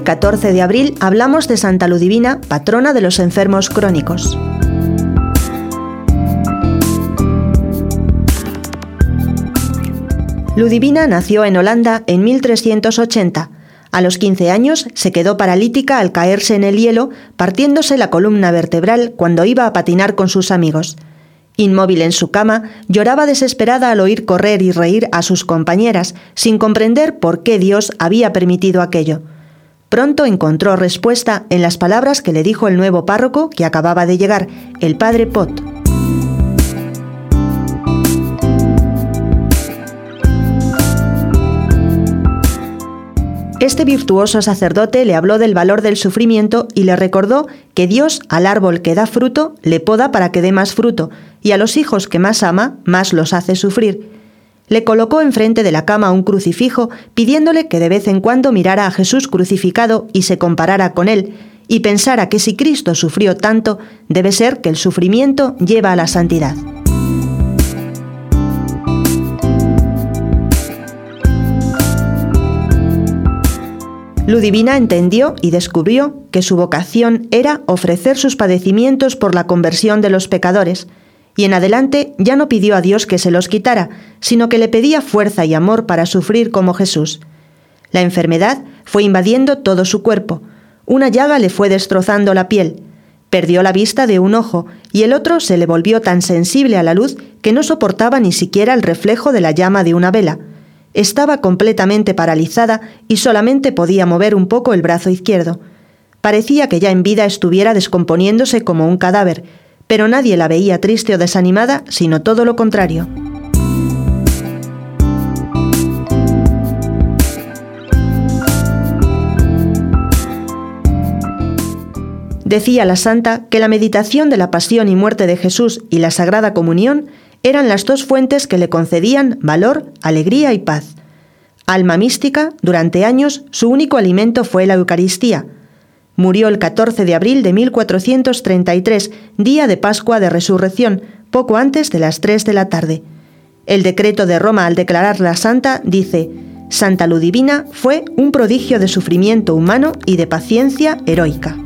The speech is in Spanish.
14 de abril, hablamos de Santa Ludivina, patrona de los enfermos crónicos. Ludivina nació en Holanda en 1380. A los 15 años se quedó paralítica al caerse en el hielo, partiéndose la columna vertebral cuando iba a patinar con sus amigos. Inmóvil en su cama, lloraba desesperada al oír correr y reír a sus compañeras, sin comprender por qué Dios había permitido aquello. Pronto encontró respuesta en las palabras que le dijo el nuevo párroco que acababa de llegar, el padre Pot. Este virtuoso sacerdote le habló del valor del sufrimiento y le recordó que Dios al árbol que da fruto le poda para que dé más fruto, y a los hijos que más ama, más los hace sufrir. Le colocó enfrente de la cama un crucifijo, pidiéndole que de vez en cuando mirara a Jesús crucificado y se comparara con él, y pensara que si Cristo sufrió tanto, debe ser que el sufrimiento lleva a la santidad. Ludivina entendió y descubrió que su vocación era ofrecer sus padecimientos por la conversión de los pecadores, y en adelante ya no pidió a Dios que se los quitara, sino que le pedía fuerza y amor para sufrir como Jesús. La enfermedad fue invadiendo todo su cuerpo, una llaga le fue destrozando la piel, perdió la vista de un ojo y el otro se le volvió tan sensible a la luz que no soportaba ni siquiera el reflejo de la llama de una vela, estaba completamente paralizada y solamente podía mover un poco el brazo izquierdo. Parecía que ya en vida estuviera descomponiéndose como un cadáver, pero nadie la veía triste o desanimada, sino todo lo contrario. Decía la santa que la meditación de la pasión y muerte de Jesús y la Sagrada Comunión eran las dos fuentes que le concedían valor, alegría y paz. Alma mística, durante años su único alimento fue la Eucaristía. Murió el 14 de abril de 1433, día de Pascua de Resurrección, poco antes de las 3 de la tarde. El decreto de Roma al declararla santa dice, Santa Ludivina fue un prodigio de sufrimiento humano y de paciencia heroica.